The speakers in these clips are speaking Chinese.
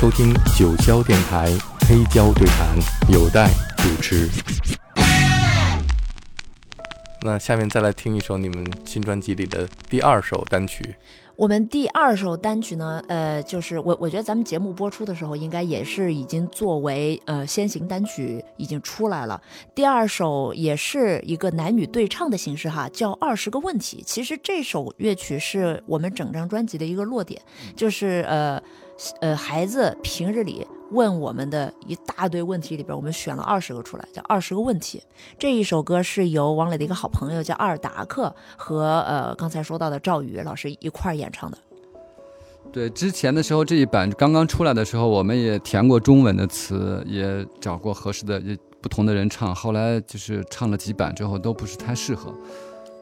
收听九霄电台黑胶对谈，有待主持。那下面再来听一首你们新专辑里的第二首单曲。我们第二首单曲呢，呃，就是我我觉得咱们节目播出的时候，应该也是已经作为呃先行单曲已经出来了。第二首也是一个男女对唱的形式哈，叫《二十个问题》。其实这首乐曲是我们整张专辑的一个落点，就是呃呃孩子平日里。问我们的一大堆问题里边，我们选了二十个出来，叫二十个问题。这一首歌是由王磊的一个好朋友叫阿尔达克和呃刚才说到的赵宇老师一块儿演唱的。对，之前的时候这一版刚刚出来的时候，我们也填过中文的词，也找过合适的也不同的人唱。后来就是唱了几版之后都不是太适合，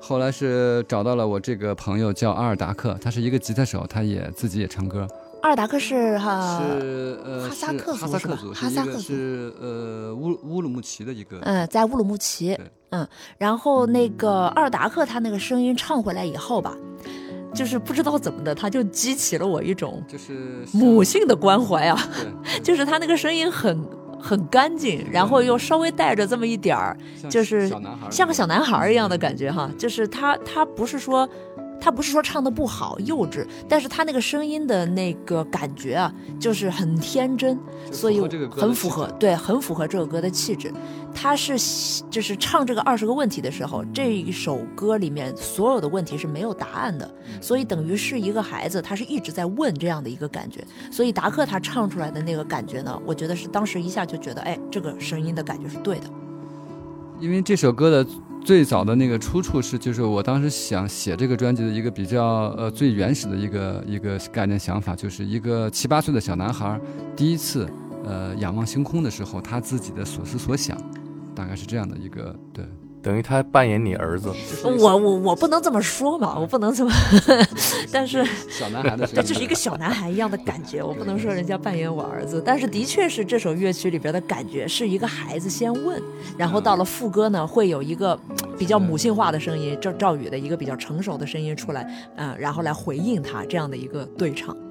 后来是找到了我这个朋友叫阿尔达克，他是一个吉他手，他也自己也唱歌。阿尔达克是哈是呃哈萨克族是吧？哈萨克族是呃乌乌鲁木齐的一个嗯，在乌鲁木齐嗯，然后那个阿尔达克他那个声音唱回来以后吧，就是不知道怎么的，他就激起了我一种就是母性的关怀啊，就是他那个声音很很干净，然后又稍微带着这么一点儿，就是像个小男孩一样的感觉哈，就是他他不是说。他不是说唱的不好、幼稚，但是他那个声音的那个感觉啊，就是很天真，所以很符合，对，很符合这首歌的气质。他是就是唱这个二十个问题的时候，这一首歌里面所有的问题是没有答案的，所以等于是一个孩子，他是一直在问这样的一个感觉。所以达克他唱出来的那个感觉呢，我觉得是当时一下就觉得，哎，这个声音的感觉是对的。因为这首歌的。最早的那个出处是，就是我当时想写这个专辑的一个比较呃最原始的一个一个概念想法，就是一个七八岁的小男孩第一次呃仰望星空的时候，他自己的所思所想，大概是这样的一个对。等于他扮演你儿子，我我我不能这么说嘛，我不能这么，但是小男孩的，对，就是一个小男孩一样的感觉，我不能说人家扮演我儿子，但是的确是这首乐曲里边的感觉是一个孩子先问，然后到了副歌呢，会有一个比较母性化的声音，赵赵宇的一个比较成熟的声音出来，嗯，然后来回应他这样的一个对唱，对。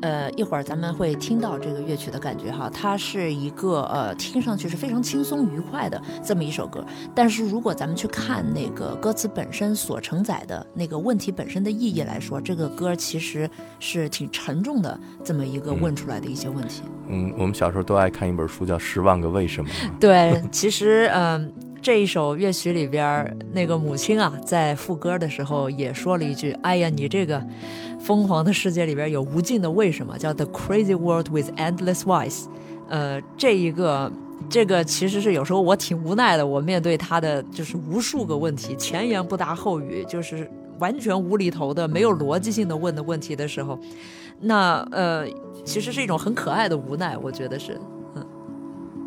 呃，一会儿咱们会听到这个乐曲的感觉哈，它是一个呃，听上去是非常轻松愉快的这么一首歌。但是如果咱们去看那个歌词本身所承载的那个问题本身的意义来说，这个歌其实是挺沉重的，这么一个问出来的一些问题。嗯，我们小时候都爱看一本书叫《十万个为什么》。对，其实嗯，这一首乐曲里边那个母亲啊，在副歌的时候也说了一句：“哎呀，你这个。”疯狂的世界里边有无尽的为什么，叫 The Crazy World with Endless Whys。呃，这一个这个其实是有时候我挺无奈的，我面对他的就是无数个问题，前言不搭后语，就是完全无厘头的、没有逻辑性的问的问题的时候，那呃，其实是一种很可爱的无奈，我觉得是，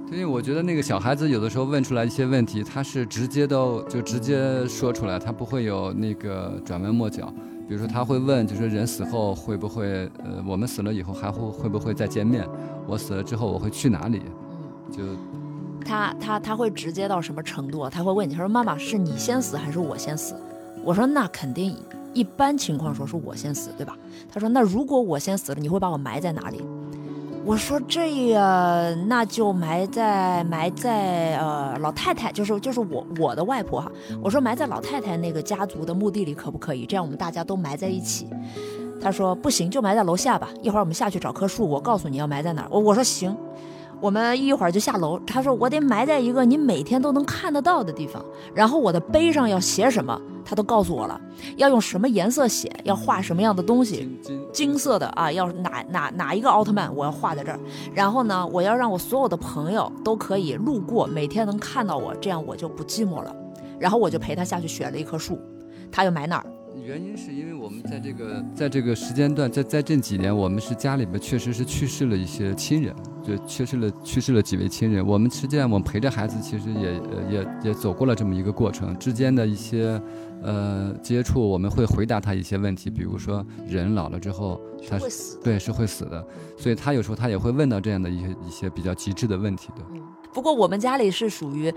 所以我觉得那个小孩子有的时候问出来一些问题，他是直接都就直接说出来，他不会有那个转弯抹角。比如说他会问，就是人死后会不会，呃，我们死了以后还会会不会再见面？我死了之后我会去哪里？就他他他会直接到什么程度？他会问你，他说妈妈是你先死还是我先死？我说那肯定，一般情况说是我先死，对吧？他说那如果我先死了，你会把我埋在哪里？我说这样那就埋在埋在呃老太太，就是就是我我的外婆哈。我说埋在老太太那个家族的墓地里可不可以？这样我们大家都埋在一起。他说不行，就埋在楼下吧。一会儿我们下去找棵树，我告诉你要埋在哪儿。我我说行。我们一会儿就下楼。他说：“我得埋在一个你每天都能看得到的地方。然后我的碑上要写什么，他都告诉我了。要用什么颜色写，要画什么样的东西，金色的啊，要哪哪哪一个奥特曼，我要画在这儿。然后呢，我要让我所有的朋友都可以路过，每天能看到我，这样我就不寂寞了。然后我就陪他下去选了一棵树，他又埋那儿。”原因是因为我们在这个在这个时间段，在在这几年，我们是家里面确实是去世了一些亲人，就去世了去世了几位亲人。我们实际上我们陪着孩子，其实也也也走过了这么一个过程，之间的一些呃接触，我们会回答他一些问题，比如说人老了之后，他会死，对，是会死的，所以他有时候他也会问到这样的一些一些比较极致的问题的。不过我们家里是属于。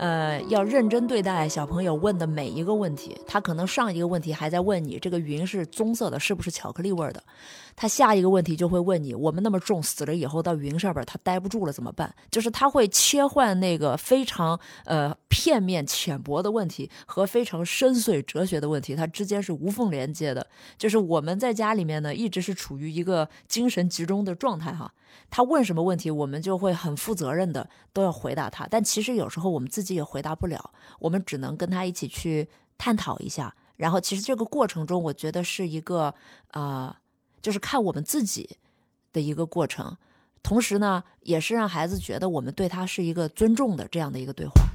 呃，要认真对待小朋友问的每一个问题。他可能上一个问题还在问你这个云是棕色的，是不是巧克力味儿的？他下一个问题就会问你，我们那么重，死了以后到云上边，他待不住了怎么办？就是他会切换那个非常呃片面浅薄的问题和非常深邃哲学的问题，它之间是无缝连接的。就是我们在家里面呢，一直是处于一个精神集中的状态哈。他问什么问题，我们就会很负责任的都要回答他。但其实有时候我们自己也回答不了，我们只能跟他一起去探讨一下。然后其实这个过程中，我觉得是一个啊。就是看我们自己的一个过程，同时呢，也是让孩子觉得我们对他是一个尊重的这样的一个对话。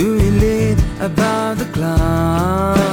Do you lead about the clouds?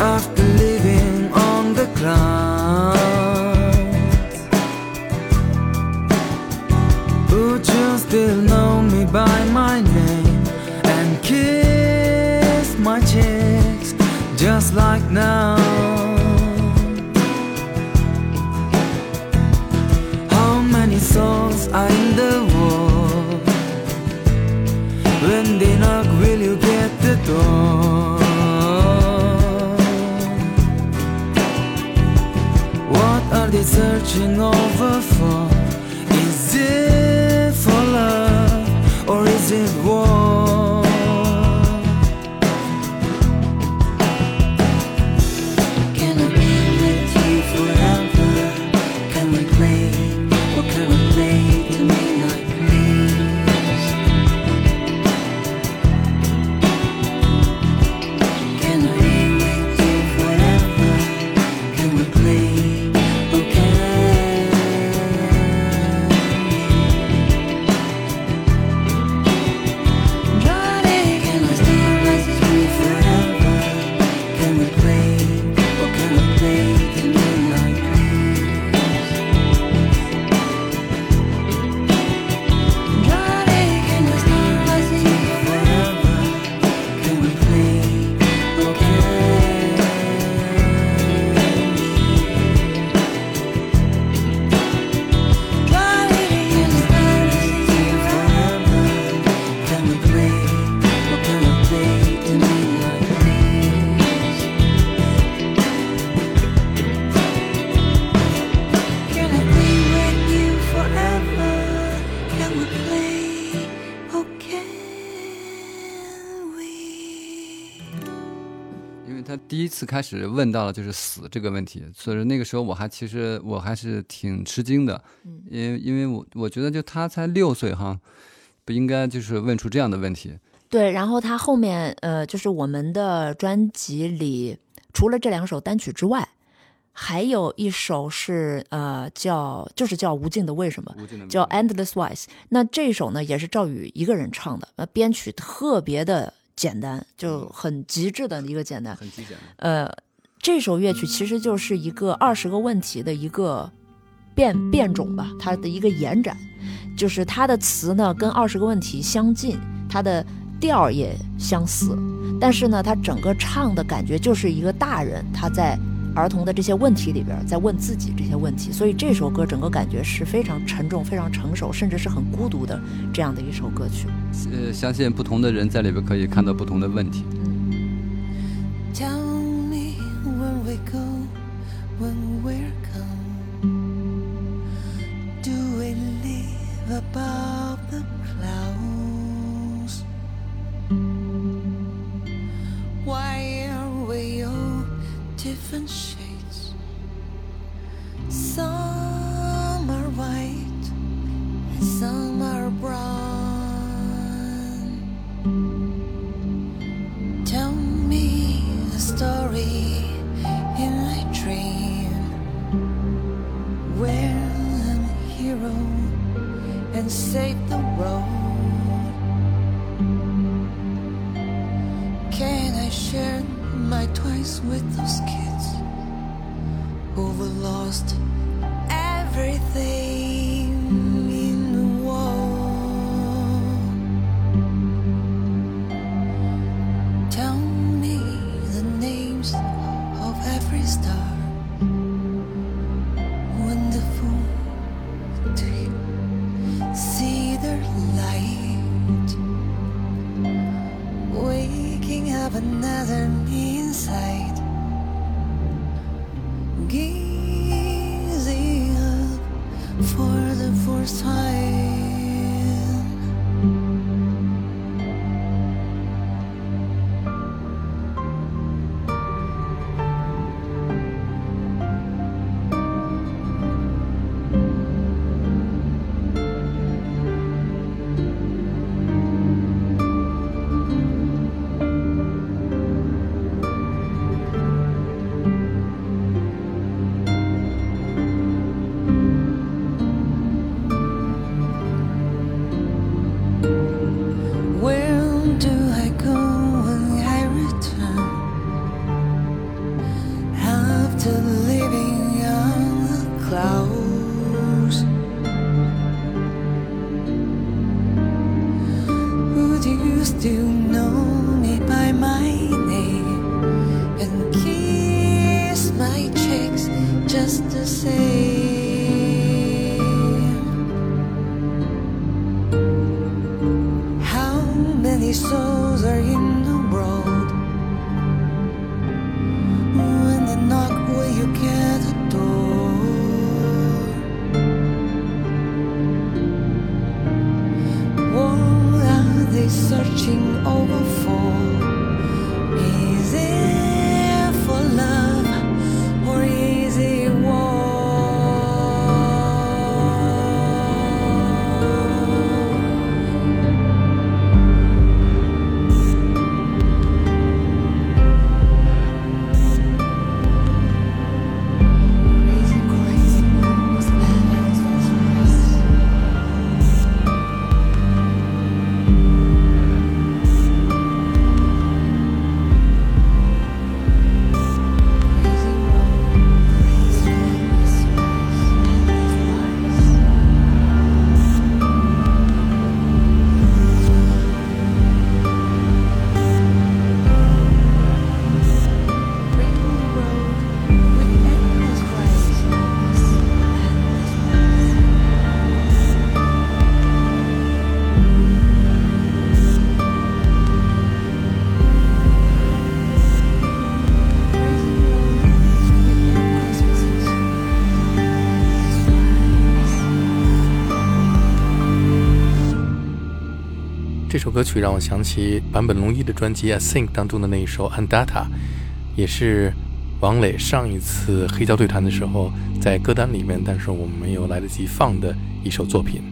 after living on the ground. Would you still know me by my name and kiss my cheeks just like now? watching 第一次开始问到了就是死这个问题，所以那个时候我还其实我还是挺吃惊的，嗯因为因为我我觉得就他才六岁哈，不应该就是问出这样的问题。对，然后他后面呃，就是我们的专辑里，除了这两首单曲之外，还有一首是呃叫就是叫《无尽的为什么》，无尽的叫《Endless Wise》。那这首呢也是赵宇一个人唱的，呃，编曲特别的简单，就很极致的一个简单。很极简，呃，这首乐曲其实就是一个二十个问题的一个变变种吧，它的一个延展，就是它的词呢跟二十个问题相近，它的调儿也相似，但是呢，它整个唱的感觉就是一个大人他在儿童的这些问题里边在问自己这些问题，所以这首歌整个感觉是非常沉重、非常成熟，甚至是很孤独的这样的一首歌曲。呃，相信不同的人在里边可以看到不同的问题。And save the world. Can I share my toys with those kids who've lost everything are in the world? When they knock, will you get a door? What are they searching over for? 歌曲让我想起坂本龙一的专辑《I Think》当中的那一首《Andata》，也是王磊上一次黑胶对谈的时候在歌单里面，但是我们没有来得及放的一首作品。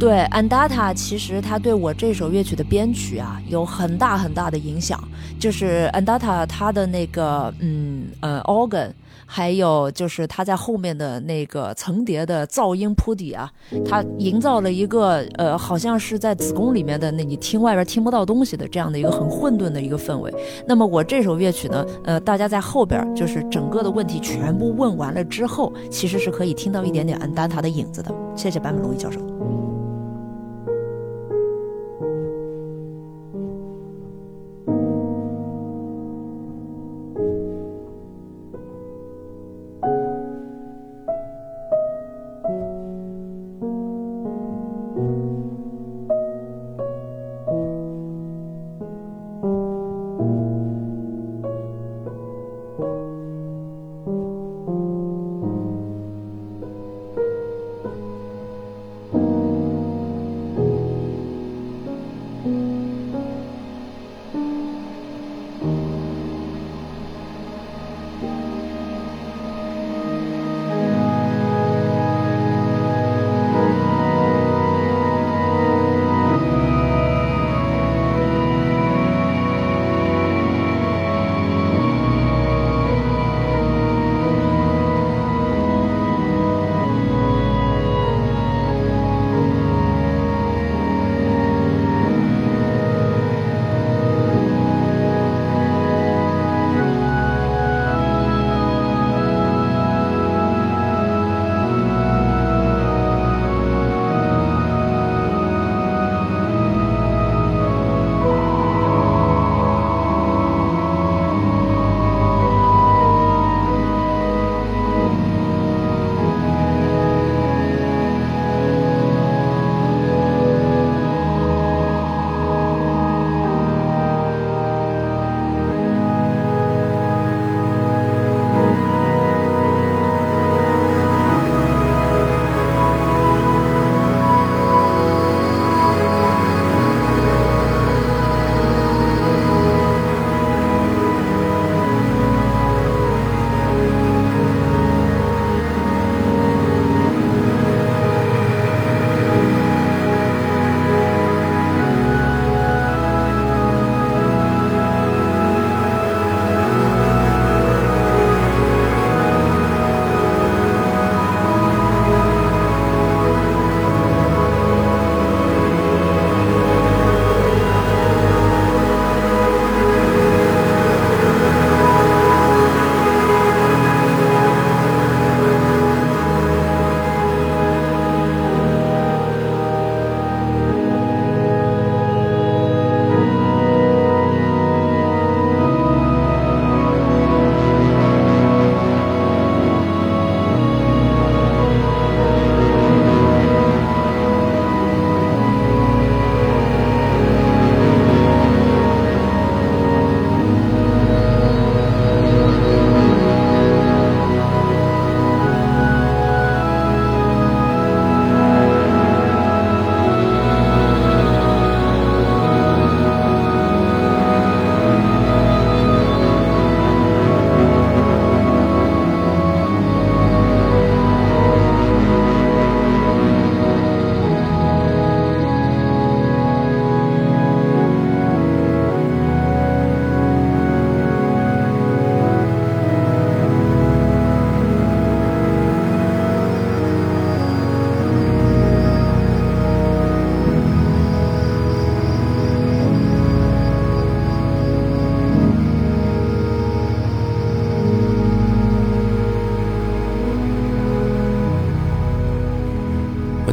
对，Andata 其实它对我这首乐曲的编曲啊有很大很大的影响，就是 Andata 它的那个嗯呃 organ，还有就是它在后面的那个层叠的噪音铺底啊，它营造了一个呃好像是在子宫里面的那你听外边听不到东西的这样的一个很混沌的一个氛围。那么我这首乐曲呢，呃，大家在后边就是整个的问题全部问完了之后，其实是可以听到一点点 Andata 的影子的。谢谢坂本龙一教授。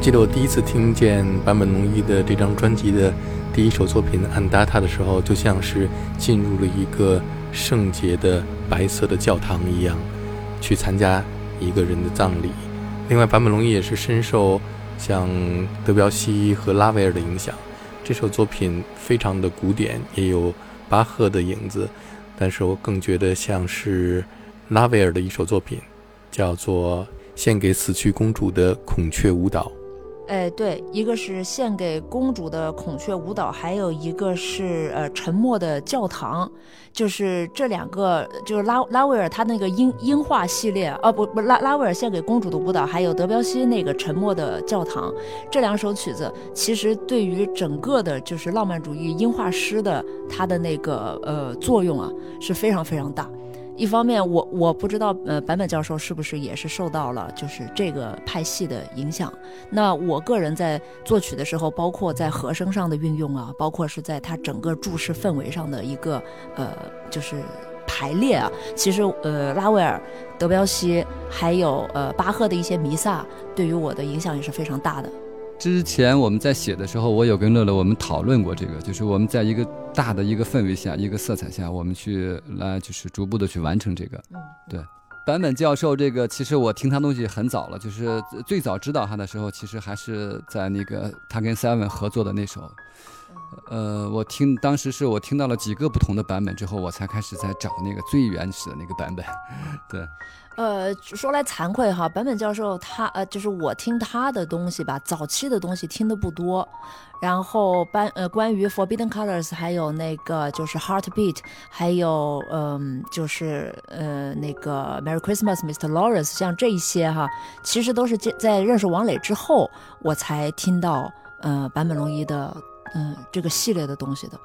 记得我第一次听见坂本龙一的这张专辑的第一首作品《安达塔》的时候，就像是进入了一个圣洁的白色的教堂一样，去参加一个人的葬礼。另外，坂本龙一也是深受像德彪西和拉威尔的影响。这首作品非常的古典，也有巴赫的影子，但是我更觉得像是拉威尔的一首作品，叫做《献给死去公主的孔雀舞蹈》。哎，对，一个是献给公主的孔雀舞蹈，还有一个是呃沉默的教堂，就是这两个，就是拉拉威尔他那个音音画系列，哦不不拉拉威尔献给公主的舞蹈，还有德彪西那个沉默的教堂，这两首曲子其实对于整个的就是浪漫主义音画师的它的那个呃作用啊是非常非常大。一方面，我我不知道，呃，坂本教授是不是也是受到了就是这个派系的影响。那我个人在作曲的时候，包括在和声上的运用啊，包括是在他整个注释氛围上的一个呃，就是排列啊，其实呃，拉威尔、德彪西还有呃巴赫的一些弥撒，对于我的影响也是非常大的。之前我们在写的时候，我有跟乐乐我们讨论过这个，就是我们在一个大的一个氛围下、一个色彩下，我们去来就是逐步的去完成这个。嗯，对。坂本教授这个，其实我听他东西很早了，就是最早知道他的时候，其实还是在那个他跟 Seven 合作的那首。呃，我听当时是我听到了几个不同的版本之后，我才开始在找那个最原始的那个版本。对。呃，说来惭愧哈，坂本教授他呃，就是我听他的东西吧，早期的东西听的不多。然后班呃，关于 Forbidden Colors，还有那个就是 Heartbeat，还有嗯，就是呃那个 Merry Christmas Mr. Lawrence，像这一些哈，其实都是在认识王磊之后，我才听到呃坂本龙一的。嗯，这个系列的东西的，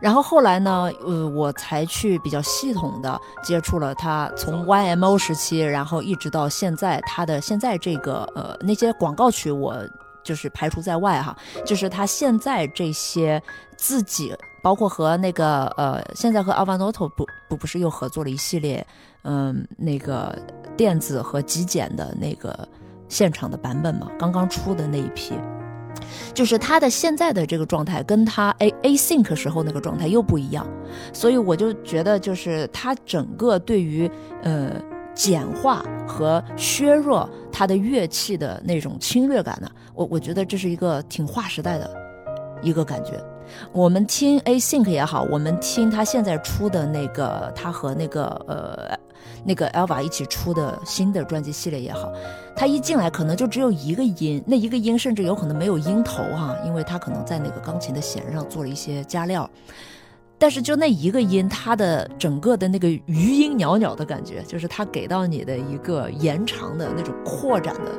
然后后来呢，呃，我才去比较系统的接触了他，从 YMO 时期，然后一直到现在，他的现在这个呃那些广告曲，我就是排除在外哈，就是他现在这些自己，包括和那个呃，现在和 Alvanoto 不不不是又合作了一系列，嗯，那个电子和极简的那个现场的版本嘛，刚刚出的那一批。就是他的现在的这个状态，跟他 A A Sync 时候那个状态又不一样，所以我就觉得，就是他整个对于呃简化和削弱他的乐器的那种侵略感呢，我我觉得这是一个挺划时代的一个感觉。我们听 A Sync 也好，我们听他现在出的那个，他和那个呃。那个 Elva 一起出的新的专辑系列也好，他一进来可能就只有一个音，那一个音甚至有可能没有音头哈，因为他可能在那个钢琴的弦上做了一些加料。但是就那一个音，它的整个的那个余音袅袅的感觉，就是它给到你的一个延长的那种扩展的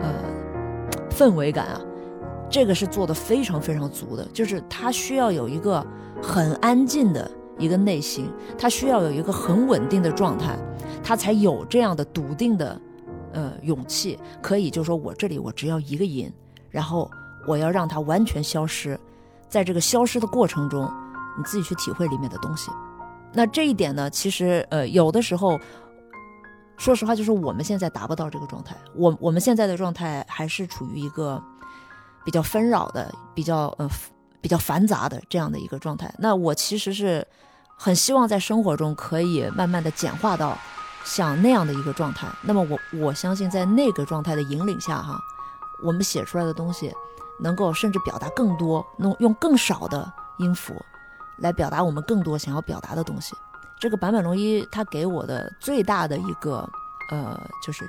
呃氛围感啊，这个是做的非常非常足的，就是他需要有一个很安静的。一个内心，他需要有一个很稳定的状态，他才有这样的笃定的，呃，勇气，可以就说我这里我只要一个音，然后我要让它完全消失，在这个消失的过程中，你自己去体会里面的东西。那这一点呢，其实呃，有的时候，说实话，就是我们现在达不到这个状态，我我们现在的状态还是处于一个比较纷扰的、比较呃比较繁杂的这样的一个状态。那我其实是。很希望在生活中可以慢慢的简化到像那样的一个状态。那么我我相信在那个状态的引领下，哈，我们写出来的东西能够甚至表达更多，用用更少的音符来表达我们更多想要表达的东西。这个坂本龙一他给我的最大的一个呃就是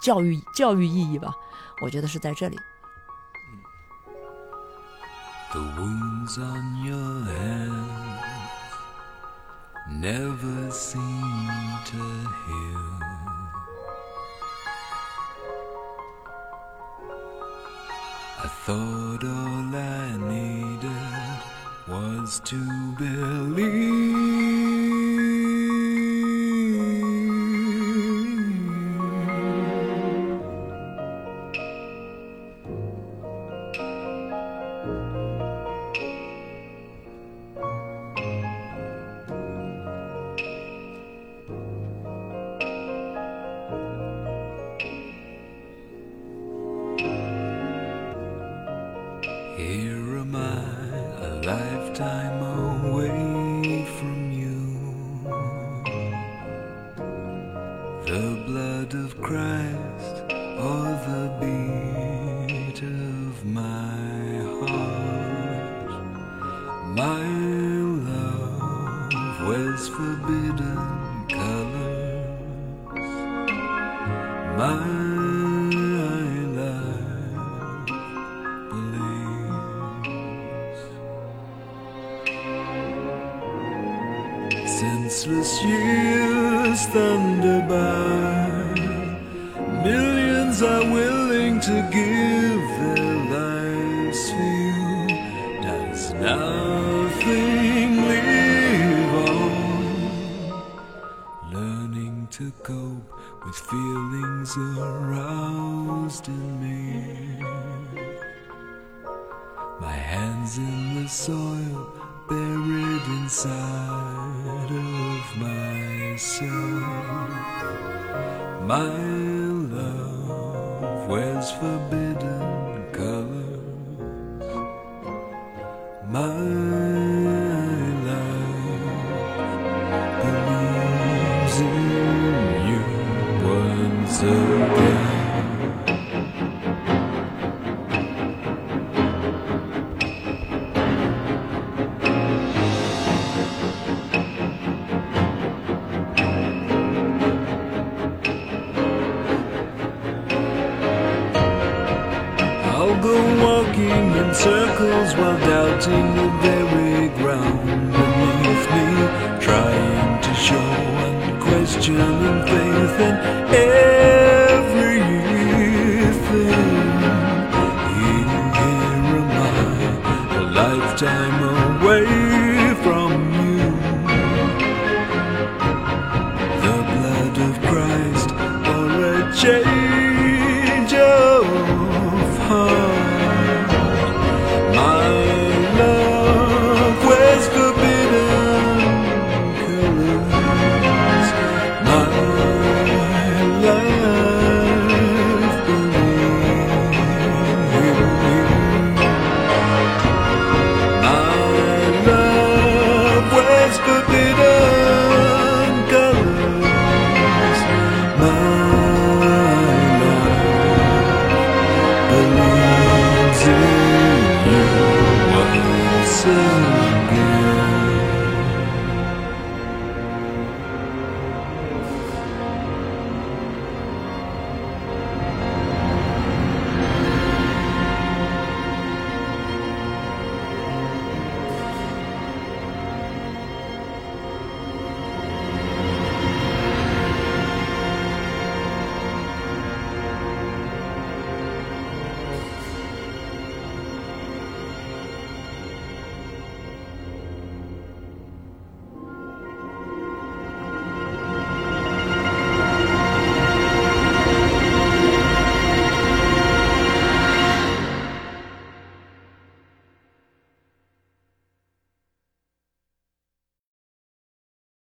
教育教育意义吧，我觉得是在这里。The wounds on your head. never seem to heal. I thought all I needed was to believe. Here am I, a lifetime old. To cope with feelings aroused in me. My hands in the soil, buried inside of myself. My love wears forbidden colors. My circles while doubting the very ground beneath me, trying to show unquestioning faith into you once again.